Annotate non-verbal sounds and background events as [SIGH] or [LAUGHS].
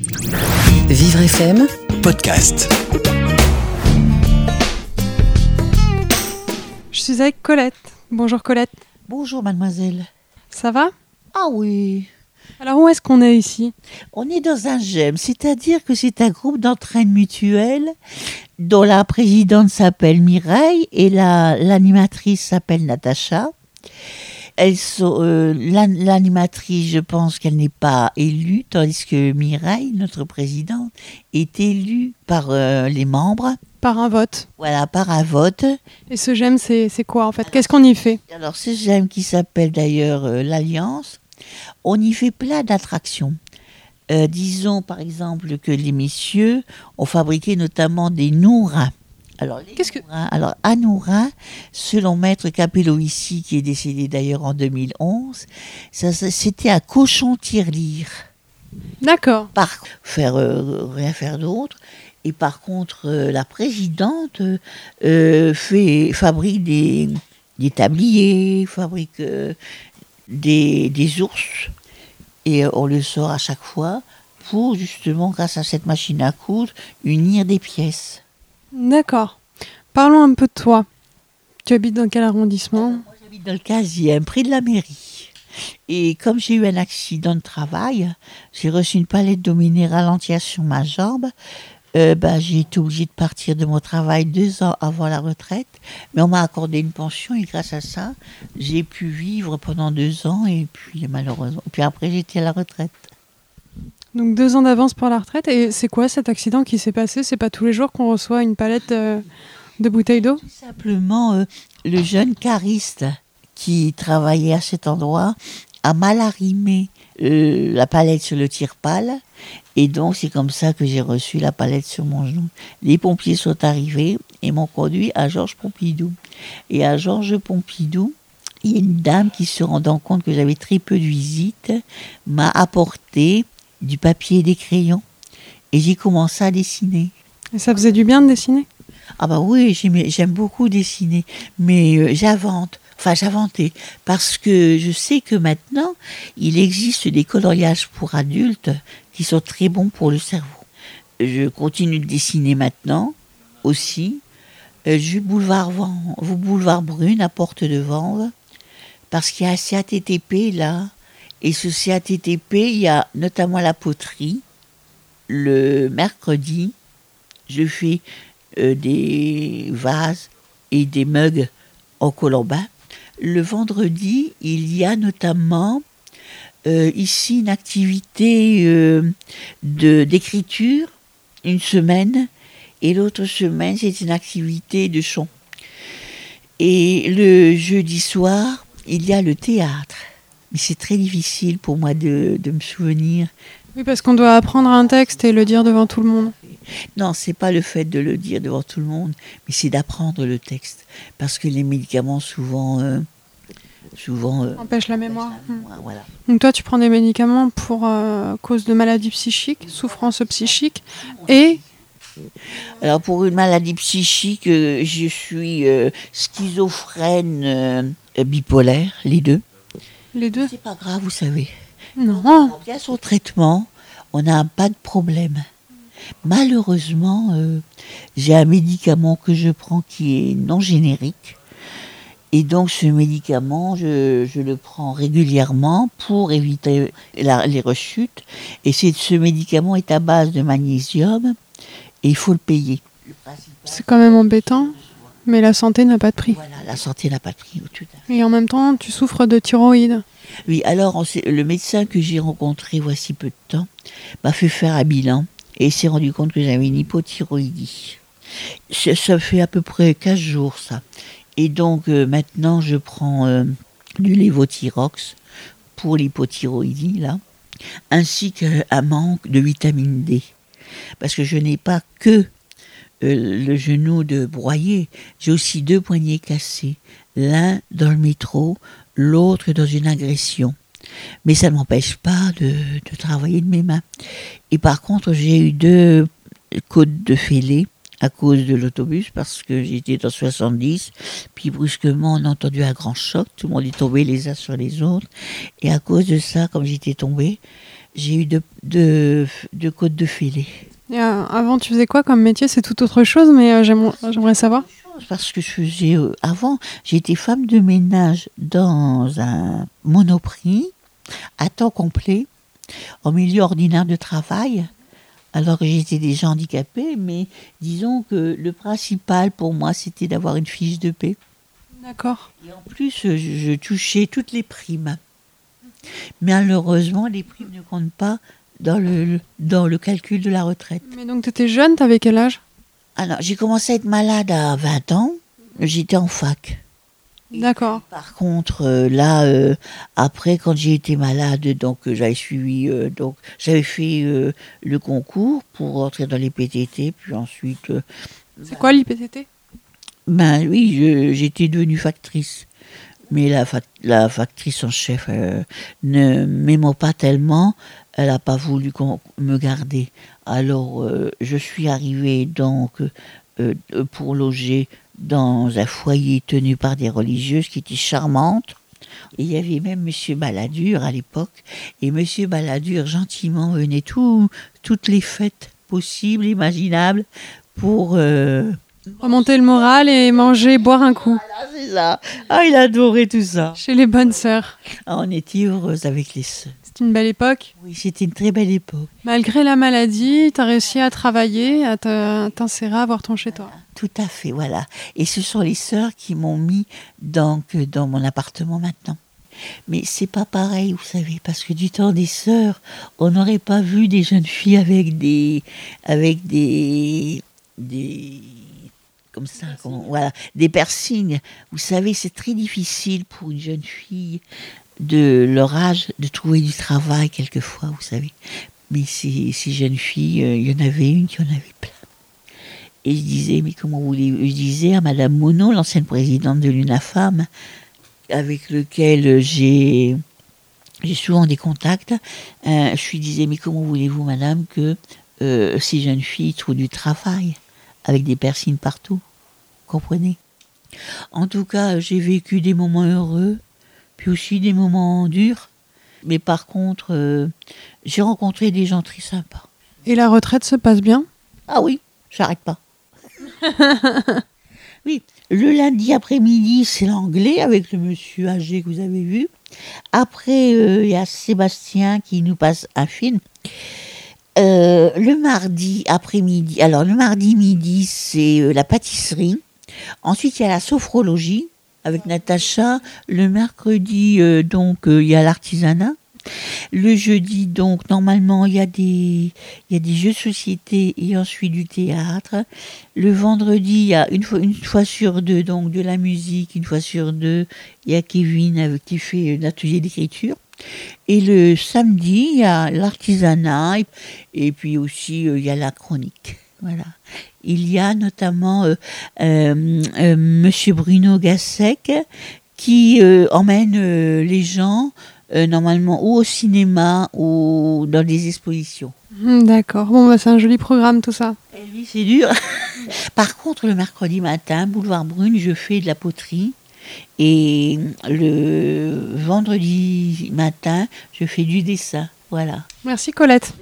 Vivre FM, podcast. Je suis avec Colette. Bonjour Colette. Bonjour mademoiselle. Ça va? Ah oui, Alors où est-ce qu'on est ici? On est dans un GEM, c'est-à-dire que c'est un groupe d'entraîne mutuelle dont la présidente s'appelle Mireille et la- l'animatrice s'appelle Natacha. Elles sont, euh, l'an- l'animatrice, je pense qu'elle n'est pas élue, tandis que Mireille, notre présidente, est élue par euh, les membres, Par un vote. voilà, par un vote. Et ce j'aime, c'est c'est quoi en fait? Qu'est-ce qu'on y fait? Alors, ce GEM qui s'appelle d'ailleurs euh, l'Alliance, on y fait plein d'attractions. Disons par exemple que les messieurs ont fabriqué notamment des nourrins. Alors, Qu'est-ce que- alors, nourin, selon Maître Capello ici, qui est décédé d'ailleurs en 2011, ça, ça- c'était un cochon tirelire. D'accord. Par faire euh, rien faire d'autre. Et par contre, euh, la présidente euh, fait, fabrique des, des tabliers, fabrique des, des ours. Et on le sort à chaque fois pour justement, grâce à cette machine à coudre, unir des pièces. D'accord. Parlons un peu de toi. Tu habites dans quel arrondissement? Moi, j'habite dans le 15e, près de la mairie. Et comme j'ai eu un accident de travail, j'ai reçu une palette minérale entière sur ma jambe. Euh, ben, j'ai été obligée de partir de mon travail deux ans avant la retraite. Mais on m'a accordé une pension et grâce à ça, j'ai pu vivre pendant deux ans et puis malheureusement. Puis après, j'étais à la retraite. Donc deux ans d'avance pour la retraite. Et c'est quoi cet accident qui s'est passé? C'est pas tous les jours qu'on reçoit une palette euh, de bouteilles d'eau? Tout simplement, euh, le jeune cariste qui travaillait à cet endroit a mal arrimé euh, la palette sur le tire-pale. Et donc, c'est comme ça que j'ai reçu la palette sur mon genou. Les pompiers sont arrivés et m'ont conduit à Georges Pompidou. Et à Georges Pompidou, une dame qui, se rendant compte que j'avais très peu de visites, m'a apporté du papier et des crayons. Et j'ai commencé à dessiner. Et ça faisait du bien de dessiner? Ah bah oui, j'aime beaucoup dessiner, mais euh, j'invente. Enfin, j'inventais parce que je sais que maintenant, il existe des coloriages pour adultes qui sont très bons pour le cerveau. Je continue de dessiner maintenant aussi. Euh, Je boulevard, boulevard Brune à Porte de Vanves parce qu'il y a un CATTP là. Et ce CATTP, il y a notamment la poterie. Le mercredi, je fais euh, des vases et des mugs en colombin. Le vendredi, il y a notamment euh, ici une activité euh, d'écriture, une semaine, et l'autre semaine, c'est une activité de chant. Et le jeudi soir, il y a le théâtre. Mais c'est très difficile pour moi de, de me souvenir Oui, parce qu'on doit apprendre un texte et le dire devant tout le monde. Non, c'est pas le fait de le dire devant tout le monde, mais c'est d'apprendre le texte. Parce que les médicaments, souvent. euh, souvent. euh, Empêche la mémoire. Hmm. Voilà. Donc toi, tu prends des médicaments pour euh, cause de maladies psychiques, souffrance psychique, et Alors, pour une maladie psychique, je suis schizophrène, bipolaire, les deux. Les deux. C'est pas grave, vous savez. Non. On bien son traitement, on n'a pas de problème. Malheureusement, euh, j'ai un médicament que je prends qui est non générique. Et donc ce médicament, je, je le prends régulièrement pour éviter la- les rechutes. Et ce médicament est à base de magnésium et il faut le payer. C'est quand même embêtant, mais la santé n'a pas de prix. Voilà, la santé n'a pas de prix. Tout. Et en même temps, tu souffres de thyroïde. Oui, alors on le médecin que j'ai rencontré voici peu de temps m'a fait faire un bilan et s'est rendu compte que j'avais une hypothyroïdie. Ça, ça fait à peu près 15 jours ça. Et donc euh, maintenant je prends euh, du lévothyrox pour l'hypothyroïdie là, ainsi qu'un manque de vitamine D. Parce que je n'ai pas que euh, le genou de broyer, j'ai aussi deux poignets cassés, l'un dans le métro, l'autre dans une agression. Mais ça ne m'empêche pas de, de travailler de mes mains. Et par contre, j'ai eu deux côtes de fêlée à cause de l'autobus parce que j'étais en 70. Puis brusquement, on a entendu un grand choc. Tout le monde est tombé les uns sur les autres. Et à cause de ça, comme j'étais tombée, j'ai eu de, de, de côte de filet. Et, euh, avant, tu faisais quoi comme métier? C'est tout autre chose, mais euh, j'aimerais savoir. Parce que je faisais euh, avant, j'étais femme de ménage dans un monoprix à temps complet, en milieu ordinaire de travail. Alors que j'étais déjà handicapée, mais disons que le principal pour moi, c'était d'avoir une fiche de paix. D'accord. Et en plus, je, je touchais toutes les primes. Malheureusement, les primes ne comptent pas dans le, dans le calcul de la retraite. Mais donc, tu étais jeune, t'avais quel âge? Alors, j'ai commencé à être malade à 20 ans. J'étais en fac. D'accord. Par contre, euh, là, euh, après, quand j'ai été malade, donc euh, j'avais suivi, donc j'avais fait le concours pour entrer dans les PTT, puis ensuite, C'est quoi l'IPTT ben oui, j'étais devenue factrice. Mais la, fac- la factrice en chef ne m'aimant pas tellement, elle n'a pas voulu me garder. Alors, euh, je suis arrivée donc euh, euh, pour loger dans un foyer tenu par des religieuses qui étaient charmantes. Il y avait même Monsieur Balladur à l'époque. Et Monsieur Balladur, gentiment, venait tout, toutes les fêtes possibles, imaginables, pour... Remonter le moral et manger, boire un coup. voilà, c'est ça. Ah, il adorait tout ça. Chez les bonnes sœurs. Ah, on était heureuse avec les sœurs. C'est une belle époque. Oui, c'était une très belle époque. Malgré la maladie, tu as réussi à travailler, à t'insérer, à avoir ton chez-toi. Tout à fait, voilà. Et ce sont les sœurs qui m'ont mis donc dans mon appartement maintenant. Mais c'est pas pareil, vous savez, parce que du temps des sœurs, on n'aurait pas vu des jeunes filles avec des, avec des, des, comme ça, comment- voilà, des piercings. Vous savez, c'est très difficile pour une jeune fille de leur âge de trouver du travail quelquefois, vous savez. Mais ces, ces jeunes filles, euh, il y en avait une qui en avait plein. Et je disais, mais comment voulez Je disais à Madame Monod, l'ancienne présidente de l'UNAFAM, avec lequel j'ai j'ai souvent des contacts, euh, je lui disais, mais comment voulez-vous, Madame, que euh, ces jeunes filles trouvent du travail avec des persines partout? Comprenez En tout cas, j'ai vécu des moments heureux, puis aussi des moments durs. Mais par contre, euh, j'ai rencontré des gens très sympas. Et la retraite se passe bien? Ah oui, j'arrête pas. [LAUGHS] oui, le lundi après-midi, c'est l'anglais avec le monsieur âgé que vous avez vu. Après, euh, il y a Sébastien qui nous passe un film. Euh, le mardi après-midi, alors le mardi midi, c'est euh, la pâtisserie. Ensuite, il y a la sophrologie avec Natacha. Le mercredi, euh, donc, euh, il y a l'artisanat. Le jeudi, donc, normalement, il y, a des, il y a des jeux de société et ensuite du théâtre. Le vendredi, il y a une fois, une fois sur deux, donc, de la musique. Une fois sur deux, il y a Kevin avec, qui fait un atelier d'écriture. Et le samedi, il y a l'artisanat et, puis aussi, euh, il y a la chronique. Voilà. Il y a notamment euh, euh, euh, Monsieur Bruno Gassec qui euh, emmène euh, les gens normalement ou au cinéma ou dans des expositions. Hmm, D'accord. Bon, bah, c'est un joli programme tout ça. Eh oui, c'est dur. [LAUGHS] Par contre, le mercredi matin, boulevard Brune, je fais de la poterie. Et le vendredi matin, je fais du dessin. Voilà. Merci Colette.